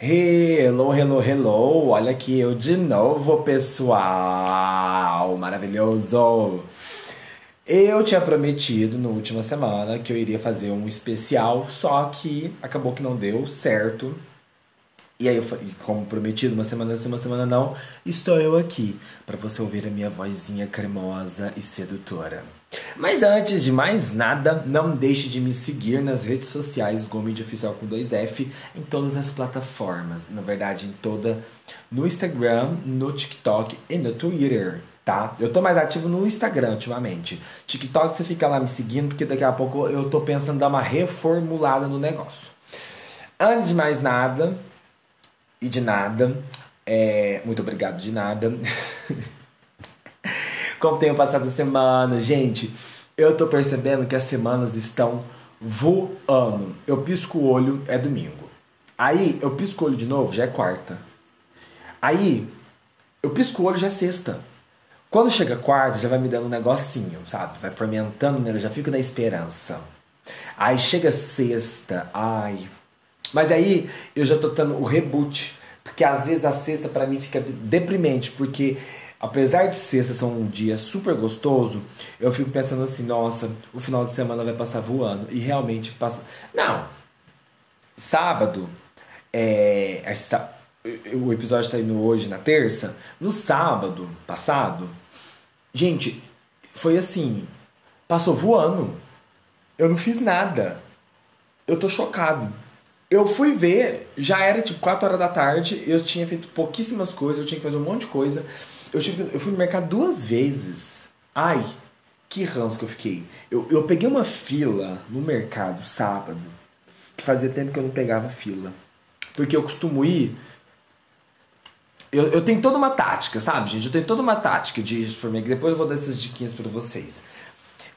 Hello, hello, hello! Olha aqui eu de novo, pessoal! Maravilhoso! Eu tinha prometido na última semana que eu iria fazer um especial, só que acabou que não deu certo. E aí, eu, como prometido, uma semana sim, uma semana não, estou eu aqui para você ouvir a minha vozinha cremosa e sedutora. Mas antes de mais nada, não deixe de me seguir nas redes sociais Gomide Oficial com 2F em todas as plataformas. Na verdade, em toda no Instagram, no TikTok e no Twitter, tá? Eu tô mais ativo no Instagram ultimamente. TikTok você fica lá me seguindo, porque daqui a pouco eu tô pensando em dar uma reformulada no negócio. Antes de mais nada, e de nada. É, muito obrigado de nada. Como tenho passado a semana, gente, eu tô percebendo que as semanas estão voando. Eu pisco o olho, é domingo. Aí eu pisco o olho de novo, já é quarta. Aí eu pisco o olho, já é sexta. Quando chega quarta, já vai me dando um negocinho, sabe? Vai fermentando nele, eu já fico na esperança. Aí chega sexta, ai, mas aí eu já tô dando o reboot, porque às vezes a sexta para mim fica deprimente, porque apesar de sexta ser um dia super gostoso, eu fico pensando assim, nossa, o final de semana vai passar voando e realmente passa. Não. Sábado é, o episódio está indo hoje na terça, no sábado passado, gente, foi assim, passou voando. Eu não fiz nada. Eu tô chocado. Eu fui ver, já era tipo 4 horas da tarde, eu tinha feito pouquíssimas coisas, eu tinha que fazer um monte de coisa. Eu, tive, eu fui no mercado duas vezes. Ai, que ranço que eu fiquei. Eu, eu peguei uma fila no mercado sábado, que fazia tempo que eu não pegava fila. Porque eu costumo ir. Eu, eu tenho toda uma tática, sabe, gente? Eu tenho toda uma tática de supermercado. Depois eu vou dar essas diquinhas para vocês.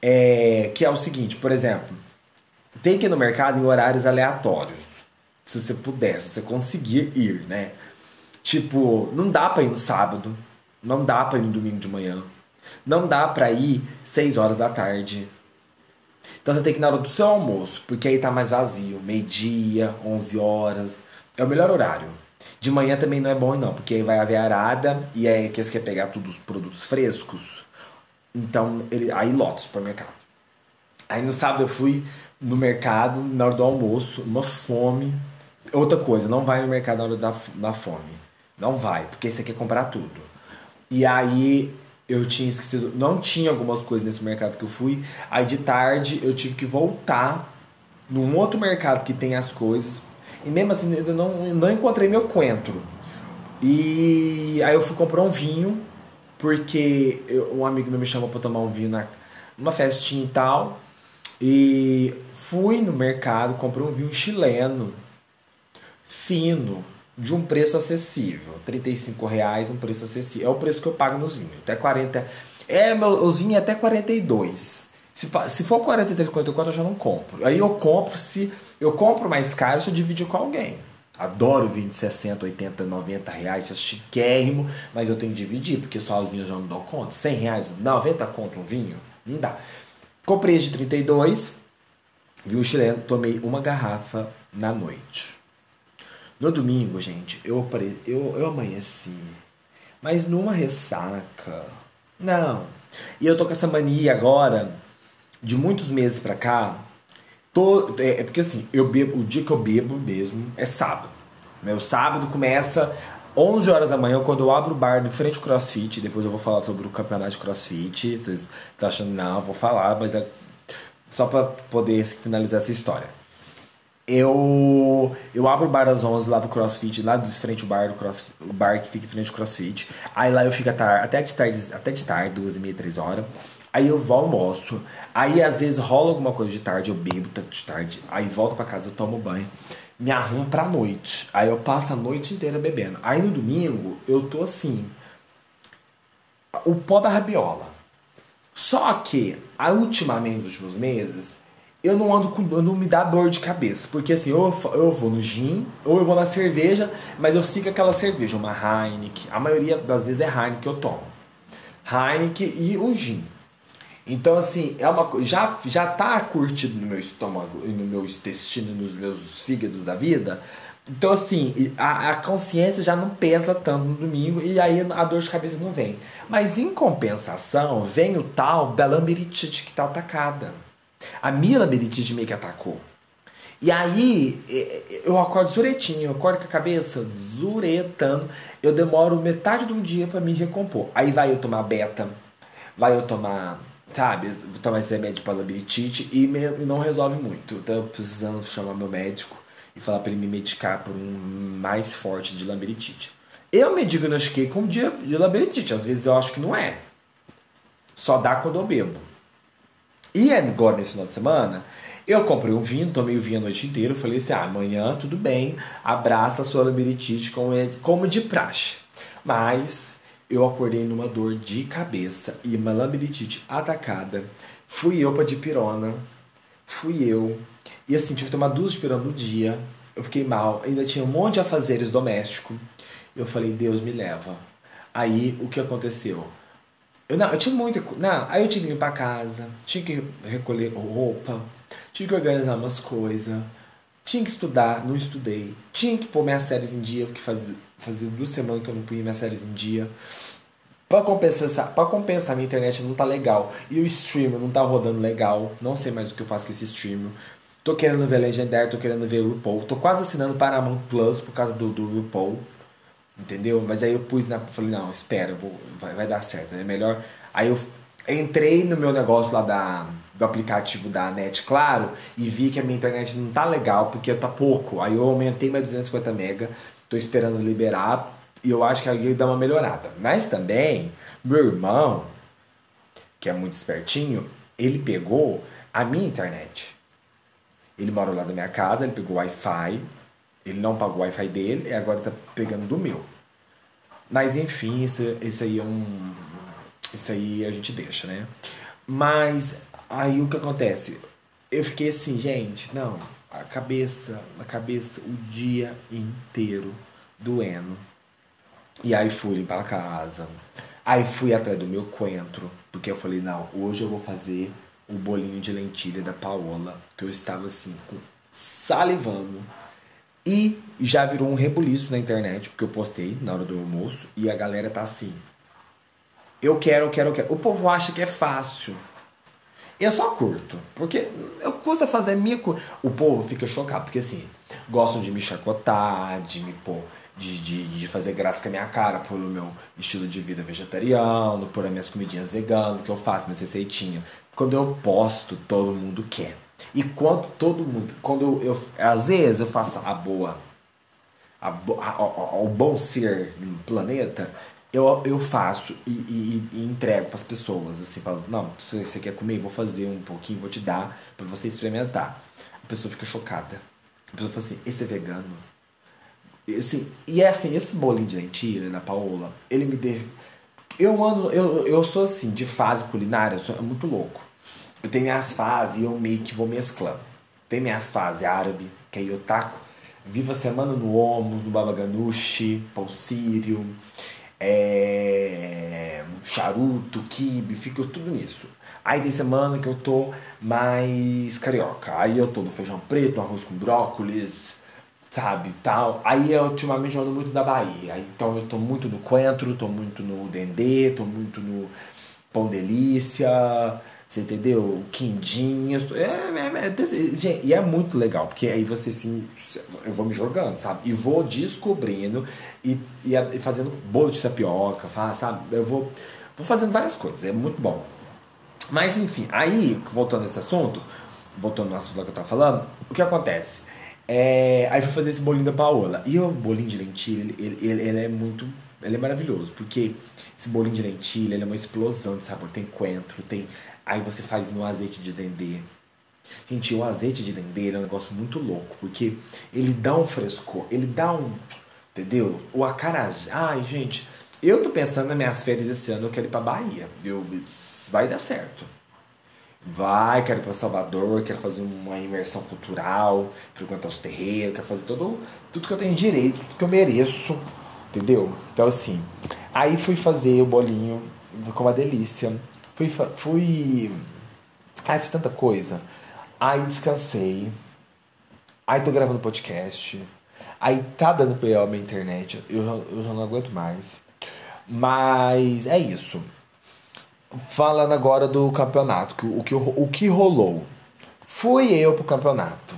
É, que é o seguinte, por exemplo, tem que ir no mercado em horários aleatórios se você puder, se você conseguir ir, né? Tipo, não dá pra ir no sábado, não dá pra ir no domingo de manhã, não dá pra ir 6 horas da tarde. Então você tem que ir na hora do seu almoço, porque aí tá mais vazio, meio-dia, 11 horas, é o melhor horário. De manhã também não é bom não, porque aí vai haver arada e aí que você quer pegar todos os produtos frescos. Então, ele, aí lota o supermercado. Aí no sábado eu fui no mercado, na hora do almoço, uma fome, Outra coisa, não vai no mercado na hora da, da fome. Não vai, porque você quer comprar tudo. E aí eu tinha esquecido, não tinha algumas coisas nesse mercado que eu fui. Aí de tarde eu tive que voltar num outro mercado que tem as coisas. E mesmo assim eu não, não encontrei meu coentro. E aí eu fui comprar um vinho, porque eu, um amigo meu me chamou para tomar um vinho na, numa festinha e tal. E fui no mercado, comprei um vinho chileno fino, de um preço acessível. 35 reais, um preço acessível. É o preço que eu pago nos vinhos. Até 40. É, meu, os vinhos é até 42. Se, se for 43, 44, eu já não compro. Aí eu compro se. Eu compro mais caro se eu dividir com alguém. Adoro vinho de 60, 80, 90 reais, isso é chiquérrimo, mas eu tenho que dividir, porque sozinho eu já não dou conta. 100 reais, 90 conto um vinho? Não dá. Comprei de 32, vinho chileno, tomei uma garrafa na noite. No domingo, gente, eu, eu, eu amanheci, mas numa ressaca. Não. E eu tô com essa mania agora, de muitos meses pra cá. Tô, é, é porque assim, eu bebo, o dia que eu bebo mesmo é sábado. Meu sábado começa 11 horas da manhã, quando eu abro o bar de frente ao CrossFit. Depois eu vou falar sobre o campeonato de CrossFit. Vocês estão achando, não, vou falar, mas é só para poder finalizar essa história eu eu abro o bar das 11 lá do CrossFit, lá de frente ao bar do CrossFit, o bar que fica em frente ao CrossFit. Aí lá eu fico até de tarde, até de tarde, duas e meia, três horas. Aí eu vou almoço. Aí às vezes rola alguma coisa de tarde, eu bebo de tarde. Aí volto para casa, eu tomo banho, me arrumo pra noite. Aí eu passo a noite inteira bebendo. Aí no domingo eu tô assim, o pó da rabiola. Só que, ultimamente, nos últimos meses, eu não ando com. não me dá dor de cabeça. Porque assim, ou eu vou no gin, ou eu vou na cerveja, mas eu sigo aquela cerveja, uma Heineken. A maioria das vezes é Heineken que eu tomo. Heineken e um gin. Então, assim, é uma já já tá curtido no meu estômago e no meu intestino, nos meus fígados da vida. Então, assim, a, a, consciência já não pesa tanto no domingo e aí a dor de cabeça não vem. Mas em compensação, vem o tal da lamberitite que tá atacada. A minha lamberitite meio que atacou. E aí eu acordo zuretinho, eu acordo com a cabeça zuretando. Eu demoro metade de um dia para me recompor. Aí vai eu tomar beta, vai eu tomar sabe, vou tomar esse remédio para labirintite e, me, não resolve muito. Então, precisando chamar meu médico e falar para ele me medicar por um mais forte de labirintite. Eu me diagnostiquei com dia de labirintite, às vezes eu acho que não é. Só dá quando eu bebo. E agora, nesse final de semana, eu comprei um vinho, tomei o vinho a noite inteira. Falei assim: ah, amanhã tudo bem, abraça a sua labirintite como de praxe. Mas eu acordei numa dor de cabeça e uma labirintite atacada. Fui eu pra dipirona, fui eu. E assim, tive que tomar duas dipirona no dia. Eu fiquei mal, ainda tinha um monte de afazeres domésticos. Eu falei, Deus me leva. Aí, o que aconteceu? Eu, não, eu tinha muita Não, aí eu tinha que limpar a casa, tinha que recolher roupa, tinha que organizar umas coisas, tinha que estudar, não estudei. Tinha que pôr minhas séries em dia, porque fazia, fazia duas semanas que eu não punha minhas séries em dia. Pra compensar, pra compensar, minha internet não tá legal. E o stream não tá rodando legal. Não sei mais o que eu faço com esse stream. Tô querendo ver Legendary, tô querendo ver o RuPaul. Tô quase assinando Paramount Plus por causa do, do RuPaul. Entendeu? Mas aí eu pus na. Falei, não, espera, vou, vai, vai dar certo. É melhor. Aí eu entrei no meu negócio lá da, do aplicativo da NET, claro, e vi que a minha internet não tá legal, porque tá pouco. Aí eu aumentei mais 250 mega, tô esperando liberar e eu acho que aí dá uma melhorada. Mas também, meu irmão, que é muito espertinho, ele pegou a minha internet. Ele mora lá da minha casa, ele pegou o Wi-Fi, ele não pagou o Wi-Fi dele e agora tá pegando do meu. Mas enfim, isso, isso aí é um. Isso aí a gente deixa, né? Mas aí o que acontece? Eu fiquei assim, gente, não, a cabeça, a cabeça o dia inteiro doendo e aí fui limpar a casa. Aí fui atrás do meu coentro, porque eu falei, não, hoje eu vou fazer o bolinho de lentilha da Paola, que eu estava assim, salivando. E já virou um rebuliço na internet, porque eu postei na hora do almoço, e a galera tá assim. Eu quero, eu quero, eu quero. O povo acha que é fácil. Eu só curto, porque eu custa fazer coisa. O povo fica chocado, porque assim, gostam de me chacotar, de me pôr de, de, de, fazer graça com a minha cara pelo meu estilo de vida vegetariano, por as minhas comidinhas veganas que eu faço, minhas receitinhas. Quando eu posto, todo mundo quer. E quando todo mundo, quando eu, eu às vezes eu faço a boa, a, a, o bom ser do planeta, eu, eu faço e, e, e entrego para as pessoas, assim, falo, não, você quer comer, vou fazer um pouquinho, vou te dar para você experimentar. A pessoa fica chocada. A pessoa fala assim, esse é vegano? Assim, e é assim, esse bolinho de lentilha da Paola, ele me deu. Eu ando, eu, eu sou assim, de fase culinária, eu sou é muito louco. Eu tenho minhas fases e eu meio que vou mesclando. Tem minhas fases árabe, que aí eu taco. Vivo a semana no Omos, no Baba Ganoush, pão sírio, é, charuto, kibe, fico tudo nisso. Aí tem semana que eu tô mais carioca. Aí eu tô no feijão preto, no arroz com brócolis, sabe, tal. Aí eu ultimamente eu ando muito na Bahia. Então eu tô muito no coentro, tô muito no dendê, tô muito no pão delícia, você entendeu? Quindim, é, é, é, gente, e é muito legal, porque aí você assim, eu vou me jogando, sabe? E vou descobrindo e, e, e fazendo bolo de tapioca, sabe? Eu vou, vou fazendo várias coisas, é muito bom. Mas enfim, aí, voltando a esse assunto, voltando no assunto que eu tava falando, o que acontece? É, aí fui fazer esse bolinho da Paola. E o bolinho de lentilha, ele, ele, ele é muito. Ele é maravilhoso, porque esse bolinho de lentilha ele é uma explosão de sabor. Tem coentro, tem. Aí você faz no azeite de dendê. Gente, o azeite de dendê é um negócio muito louco, porque ele dá um frescor, ele dá um. Entendeu? O acarajé. Ai, gente, Eu tô pensando nas minhas férias esse ano, eu quero ir pra Bahia. Eu, vai dar certo. Vai, quero ir pra Salvador, quero fazer uma imersão cultural, frequentar os terreiros, quero fazer todo, tudo que eu tenho direito, tudo que eu mereço, entendeu? Então assim, aí fui fazer o bolinho, ficou uma delícia. Fui, fui, ai fiz tanta coisa. Aí descansei. Aí tô gravando podcast. Aí tá dando PO minha internet. Eu já, eu já não aguento mais. Mas é isso. Falando agora do campeonato, o, que, o que rolou. Fui eu pro campeonato.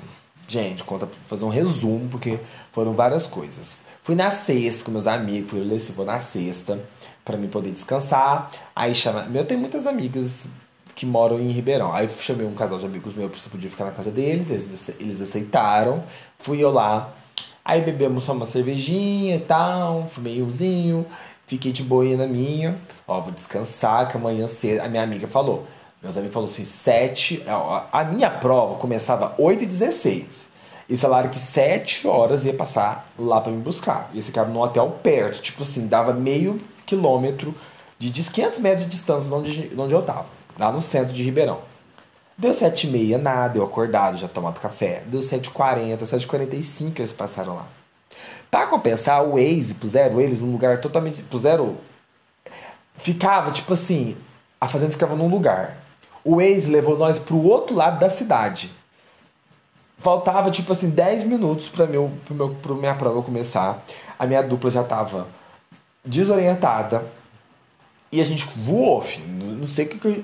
Gente, conta fazer um resumo, porque foram várias coisas. Fui na sexta com meus amigos, fui ler se vou na sexta, para mim poder descansar. Aí chama. Eu tenho muitas amigas que moram em Ribeirão. Aí chamei um casal de amigos meus pra podia ficar na casa deles, eles, aceitaram. Fui eu lá. Aí bebemos só uma cervejinha e tal, fumei umzinho. Fiquei de boinha na minha. Ó, vou descansar, que amanhã cedo. A minha amiga falou. Meus amigos falaram assim: 7. A minha prova começava 8h16. E falaram que 7 horas ia passar lá para me buscar. Ia ficar no hotel perto. Tipo assim, dava meio quilômetro de 500 metros de distância de onde, de onde eu tava. Lá no centro de Ribeirão. Deu 7h30, nada, eu acordado, já tomado café. Deu 7h40, 7h45 eles passaram lá. Pra compensar, o Waze puseram eles num lugar totalmente. Puseram. Ficava, tipo assim, a fazenda ficava num lugar. O Waze levou nós pro outro lado da cidade. Faltava, tipo assim, 10 minutos pra, meu, pro meu, pra minha prova começar. A minha dupla já tava desorientada. E a gente voou, filho. Não sei o que, que eu...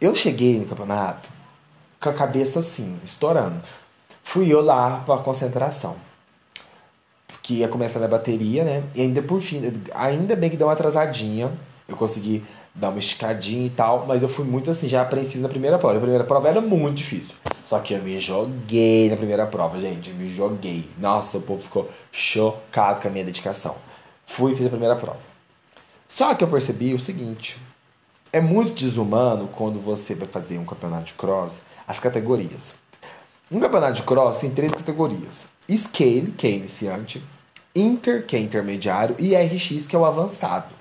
eu cheguei no campeonato com a cabeça assim, estourando. Fui eu lá pra concentração que ia começar na bateria, né? E ainda por fim, ainda bem que deu uma atrasadinha. Eu consegui dar uma esticadinha e tal, mas eu fui muito assim, já apreensivo na primeira prova. A primeira prova era muito difícil. Só que eu me joguei na primeira prova, gente. Me joguei. Nossa, o povo ficou chocado com a minha dedicação. Fui e fiz a primeira prova. Só que eu percebi o seguinte: é muito desumano quando você vai fazer um campeonato de cross, as categorias. Um campeonato de cross tem três categorias: Scale, que é iniciante, Inter, que é intermediário, e RX, que é o avançado.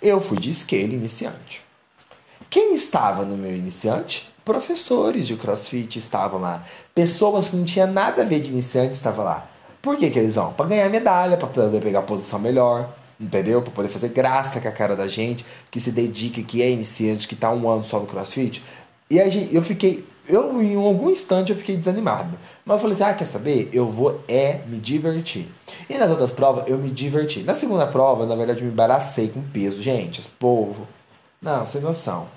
Eu fui de Scale iniciante. Quem estava no meu iniciante? Professores de CrossFit estavam lá. Pessoas que não tinham nada a ver de iniciante estavam lá. Por que, que eles vão? Para ganhar medalha, para poder pegar posição melhor, entendeu? Para poder fazer graça com a cara da gente que se dedica, que é iniciante, que está um ano só no CrossFit. E aí eu fiquei eu em algum instante eu fiquei desanimado. Mas eu falei assim: ah, quer saber? Eu vou é me divertir. E nas outras provas eu me diverti. Na segunda prova, na verdade, eu me embaracei com peso. Gente, esse povo. Não, sem noção.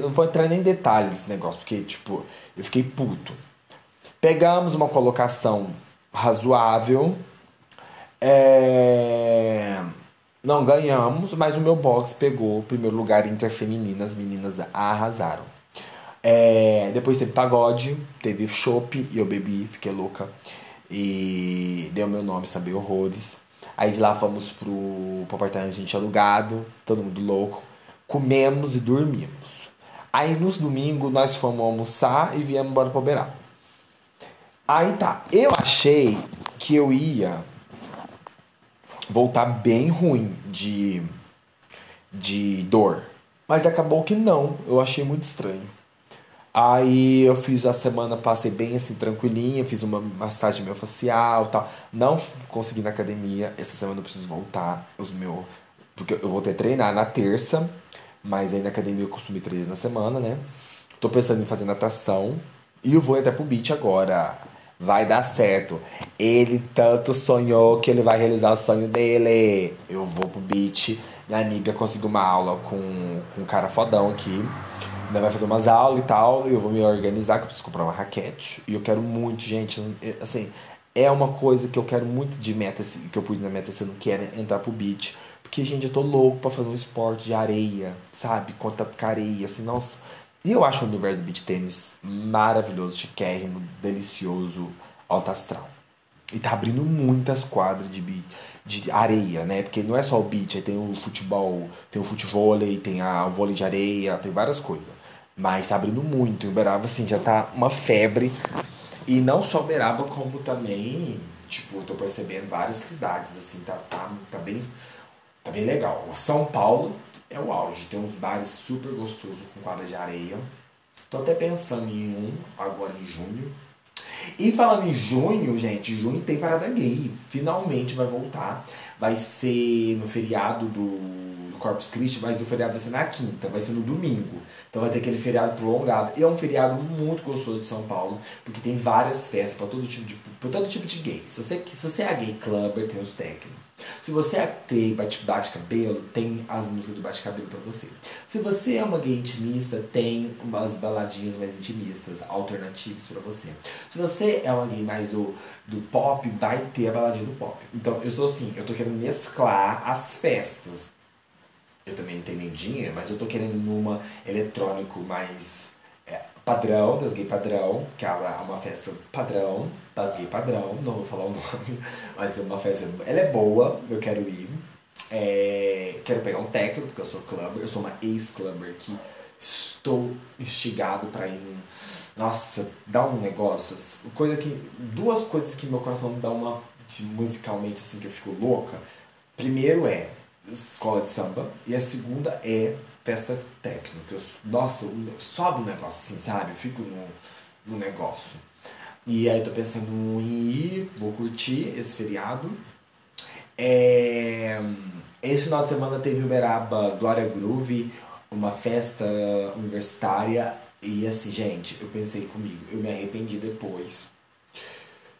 Não vou entrar nem em detalhes desse negócio, porque, tipo, eu fiquei puto. Pegamos uma colocação razoável. É... Não ganhamos, mas o meu box pegou o primeiro lugar interfeminino. As meninas arrasaram. É, depois teve pagode, teve chopp e eu bebi, fiquei louca. E deu meu nome, saber horrores. Aí de lá fomos pro, pro apartamento a gente alugado, todo mundo louco. Comemos e dormimos. Aí nos domingos nós fomos almoçar e viemos embora pro Uberaba. Aí tá, eu achei que eu ia voltar bem ruim de, de dor. Mas acabou que não, eu achei muito estranho. Aí eu fiz a semana, passei bem assim, tranquilinha, fiz uma massagem meu facial tal. Não consegui na academia, essa semana eu preciso voltar. Os meu, porque eu vou ter treinar na terça, mas aí na academia eu costumo ir três na semana, né? Tô pensando em fazer natação e eu vou até pro beach agora. Vai dar certo. Ele tanto sonhou que ele vai realizar o sonho dele. Eu vou pro beach. Minha amiga conseguiu uma aula com, com um cara fodão aqui ainda vai fazer umas aulas e tal, eu vou me organizar, que eu preciso comprar uma raquete. E eu quero muito, gente, assim, é uma coisa que eu quero muito de meta, que eu pus na meta esse ano, que é entrar pro beach. Porque, gente, eu tô louco pra fazer um esporte de areia, sabe? Contato com areia, assim, nossa. E eu acho o universo do beach tênis maravilhoso, chiquérrimo, delicioso, alto astral. E tá abrindo muitas quadras de, beach, de areia, né? Porque não é só o beach, aí tem o futebol, tem o futevôlei, tem a, o vôlei de areia, tem várias coisas. Mas tá abrindo muito. Em Uberaba, assim, já tá uma febre. E não só Uberaba, como também, tipo, eu tô percebendo várias cidades, assim, tá, tá, tá bem. Tá bem legal. O São Paulo é o auge. Tem uns bares super gostosos com quadra de areia. Tô até pensando em um agora em junho. E falando em junho, gente, junho tem parada gay. Finalmente vai voltar. Vai ser no feriado do, do Corpus Christi, mas o feriado vai ser na quinta, vai ser no domingo. Então vai ter aquele feriado prolongado. E é um feriado muito gostoso de São Paulo, porque tem várias festas para todo tipo de para todo tipo de gay. Se você, se você é gay clubber, tem os técnicos. Se você é gay bate, bate cabelo, tem as músicas do bate cabelo para você. Se você é uma gay intimista, tem umas baladinhas mais intimistas, alternativas para você. Se você é uma gay mais do, do pop, vai ter a baladinha do pop. Então eu sou assim, eu tô querendo mesclar as festas. Eu também não tenho nem dinheiro, mas eu tô querendo numa eletrônico mais padrão, das gay padrão, que é uma festa padrão, das gay padrão, não vou falar o nome, mas é uma festa, ela é boa, eu quero ir. É, quero pegar um técnico, porque eu sou clubber, eu sou uma ex-clubber que estou instigado para ir. Nossa, dá um negócio, coisa que duas coisas que meu coração dá uma musicalmente assim que eu fico louca. Primeiro é escola de samba e a segunda é festa técnica. Eu, nossa, sobe o negócio assim, sabe? Eu fico no, no negócio. E aí tô pensando em ir, vou curtir esse feriado. É, esse final de semana teve Uberaba Glória Groove, uma festa universitária. E assim, gente, eu pensei comigo, eu me arrependi depois.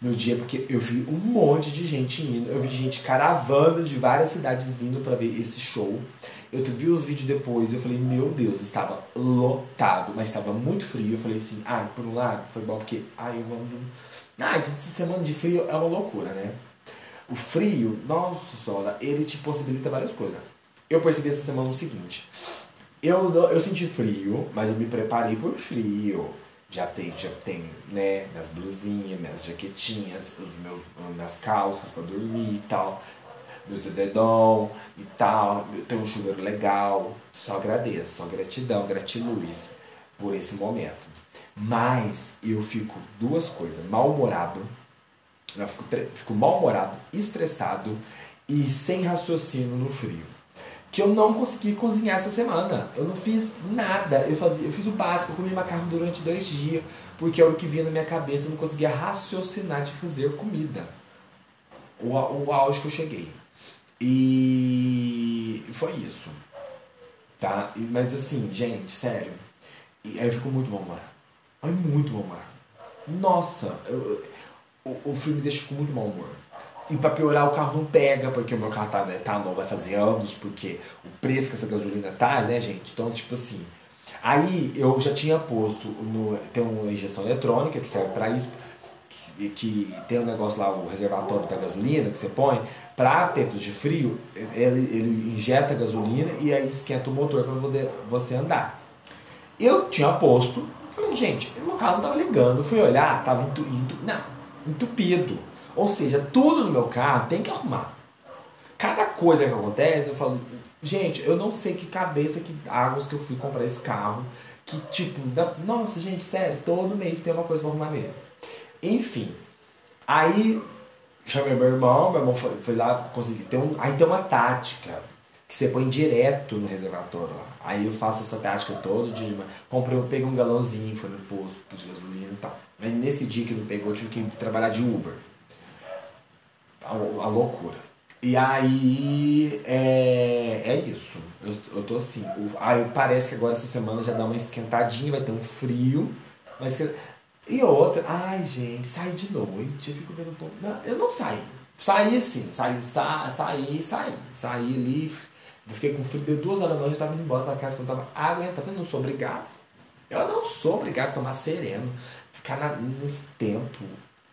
No dia, porque eu vi um monte de gente indo, eu vi gente caravana de várias cidades vindo para ver esse show. Eu vi os vídeos depois eu falei, meu Deus, estava lotado, mas estava muito frio. Eu falei assim, ah, por um lado foi bom porque, ai, eu ando. Ah, essa semana de frio é uma loucura, né? O frio, nossa senhora, ele te possibilita várias coisas. Eu percebi essa semana o seguinte: eu, eu senti frio, mas eu me preparei por frio. Já tem, já tem, né, minhas blusinhas, minhas jaquetinhas, os meus, minhas calças para dormir e tal meus dedão e tal, tem um chuveiro legal. Só agradeço, só gratidão, gratiluz por esse momento. Mas eu fico duas coisas, mal-humorado, eu fico, fico mal-humorado, estressado e sem raciocínio no frio. Que eu não consegui cozinhar essa semana. Eu não fiz nada. Eu, fazia, eu fiz o básico, eu comi macarrão durante dois dias, porque é o que vinha na minha cabeça, eu não conseguia raciocinar de fazer comida. O, o auge que eu cheguei. E foi isso. Tá? Mas assim, gente, sério. E aí eu fico muito mal-humorado. É muito mal-humorado. Nossa, eu, o, o filme deixa com muito mau humor. E pra piorar, o carro não pega, porque o meu carro tá, né, tá não vai fazer anos, porque o preço que essa gasolina tá, né, gente? Então, tipo assim. Aí eu já tinha posto no. Tem uma injeção eletrônica que serve para isso, que, tem um negócio lá, o reservatório da gasolina que você põe, para tempos de frio, ele, ele injeta gasolina e aí esquenta o motor para poder você andar. Eu tinha posto, falei, gente, meu carro não estava ligando. Fui olhar, estava entu, entu, não, entupido. Ou seja, tudo no meu carro tem que arrumar. Cada coisa que acontece, eu falo, gente, eu não sei que cabeça, que águas que eu fui comprar esse carro. Que tipo, nossa, gente, sério, todo mês tem uma coisa para arrumar mesmo. Enfim, aí chamei meu irmão, meu irmão foi, foi lá, consegui. Tem um, aí tem uma tática que você põe direto no reservatório lá. Aí eu faço essa tática todo dia. Comprei, peguei um galãozinho, foi no posto de gasolina e tal. Mas nesse dia que não pegou, eu tive que trabalhar de Uber. A, a loucura. E aí é, é isso. Eu, eu tô assim. Aí parece que agora essa semana já dá uma esquentadinha, vai ter um frio. Mas e outra, ai gente, sair de noite, eu fico vendo um pouco. Não, eu não saí. Saí assim, saí, sa, saí, saí. Saí ali, fiquei com frio, deu duas horas da noite, eu tava indo embora pra casa, quando eu tava aguentando. Eu não sou obrigado. Eu não sou obrigado a tomar sereno. Ficar na, nesse tempo.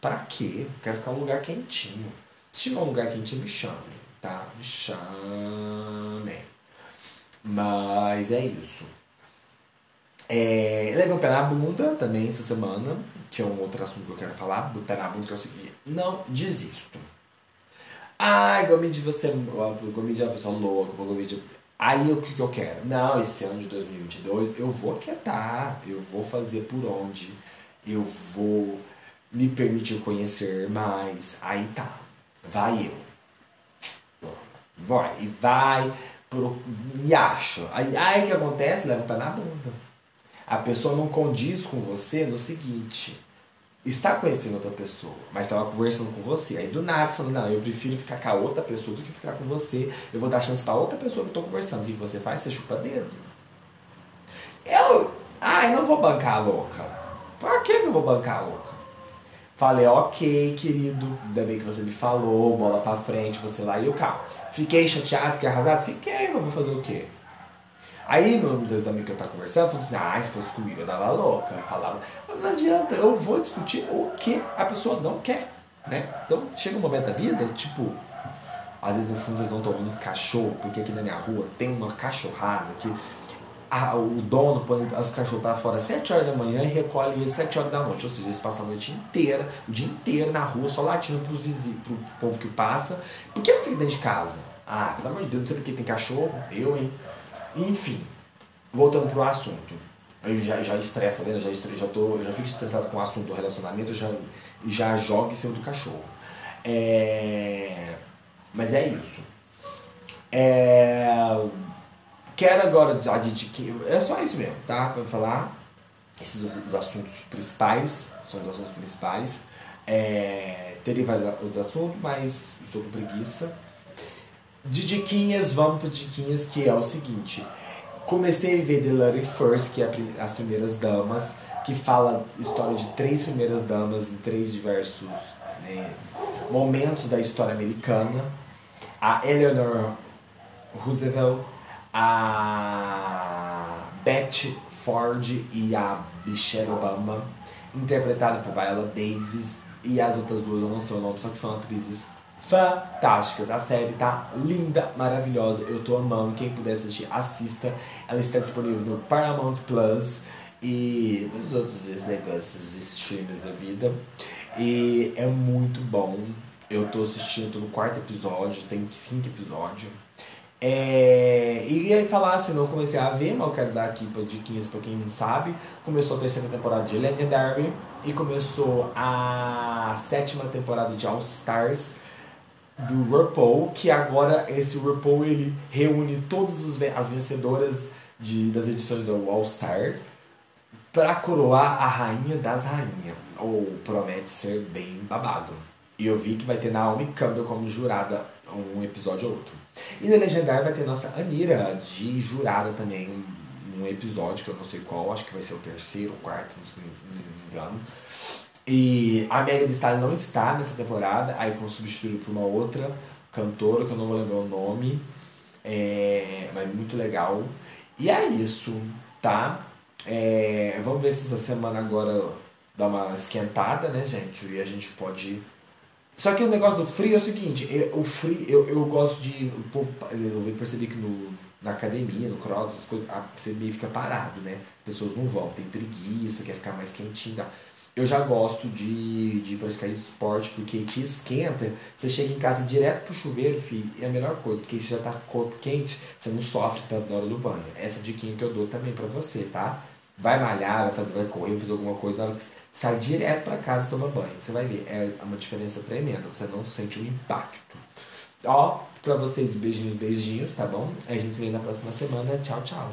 Pra quê? Quero ficar num lugar quentinho. Se tiver um lugar quentinho, me chame, tá? Me chame. Mas é isso. É, levei um pé na bunda também essa semana, é um outro assunto que eu quero falar, do pé na bunda que é o seguinte, não desisto. Ai, Gomide, você, Gomide é uma pessoa louca, Gomide, aí o que, que eu quero? Não, esse ano de 2022 eu vou quietar, eu vou fazer por onde, eu vou me permitir conhecer mais, aí tá, vai eu. Vai, e vai pro e acha. Aí, aí o que acontece? Leva o pé na bunda. A pessoa não condiz com você no seguinte. Está conhecendo outra pessoa, mas estava conversando com você. Aí do nada falando, não, eu prefiro ficar com a outra pessoa do que ficar com você. Eu vou dar chance para outra pessoa que eu estou conversando. O que você faz? Você chupa dedo. Eu, ai, não vou bancar a louca. Por que, eu vou bancar a louca? Falei, ok, querido, ainda bem que você me falou, bola pra frente, você lá e o carro. Fiquei chateado, fiquei arrasado? Fiquei, mas vou fazer o quê? Aí, um dos amigos que eu tava conversando, falou assim, ah, se fosse comigo eu dava louca. Eu falava, não adianta, eu vou discutir o que a pessoa não quer, né? Então, chega um momento da vida, tipo, às vezes no fundo vocês não estão ouvindo os cachorros, porque aqui na minha rua tem uma cachorrada que a, o dono põe os cachorros para fora às 7 horas da manhã e recolhe eles às 7 horas da noite. Ou seja, eles passam a noite inteira, o dia inteiro na rua, só latindo pros vizinhos, pro povo que passa. Por que não fica dentro de casa? Ah, pelo amor de Deus, não sei porque tem cachorro, eu, hein? Enfim, voltando pro assunto. Eu já, já estressa, tá vendo? Já, já, tô, já fico estressado com o assunto do relacionamento, já, já jogo em cima do cachorro. É... Mas é isso. É Quero agora que é só isso mesmo, tá? Para falar esses os assuntos principais, são os assuntos principais. É, teria vários outros assuntos, mas sou com preguiça. De diquinhas, vamos para diquinhas que é o seguinte. Comecei a ver The Lady First, que é as primeiras damas, que fala história de três primeiras damas em três diversos né, momentos da história americana. A Eleanor Roosevelt, a Beth Ford e a Michelle Obama, interpretada por Viola Davis, e as outras duas eu não sei o nome, só que são atrizes fantásticas. A série tá linda, maravilhosa, eu tô amando. Quem puder assistir, assista. Ela está disponível no Paramount Plus e nos outros negócios, streams da vida. E é muito bom. Eu tô assistindo, tô no quarto episódio, tem cinco episódios. É, e aí falar assim, eu comecei a ver, mas eu quero dar aqui para diquinhas para quem não sabe. Começou a terceira temporada de Legendary e começou a sétima temporada de All Stars do RuPaul, que agora esse RuPaul ele reúne todas as vencedoras de, das edições do All Stars para coroar a rainha das rainhas. Ou promete ser bem babado. E eu vi que vai ter Naomi Campbell como jurada um episódio ou outro. E no Legendário vai ter nossa Anira de jurada também, um, um episódio que eu não sei qual, acho que vai ser o terceiro ou quarto, não, sei, não me engano. E a Megan Thee Stallion não está nessa temporada, aí foi substituído por uma outra cantora, que eu não vou lembrar o nome, é, mas muito legal. E é isso, tá? É, vamos ver se essa semana agora dá uma esquentada, né, gente? E a gente pode só que o negócio do free é o seguinte, o free, eu, eu gosto de. Eu percebi que no, na academia, no cross, as coisas, você meio fica parado, né? As pessoas não vão, tem preguiça, quer ficar mais quentinho. Tá? Eu já gosto de, de praticar esporte porque te esquenta. Você chega em casa direto pro chuveiro, filho, é a melhor coisa, porque você já tá com o corpo quente, você não sofre tanto na hora do banho. Essa diquinha que eu dou também pra você, tá? Vai malhar, vai fazer, vai correr, vai fazer alguma coisa, na hora que sai direto para casa e toma banho. Você vai ver, é uma diferença tremenda, você não sente o impacto. Ó, pra vocês, beijinhos, beijinhos, tá bom? A gente se vê na próxima semana. Tchau, tchau.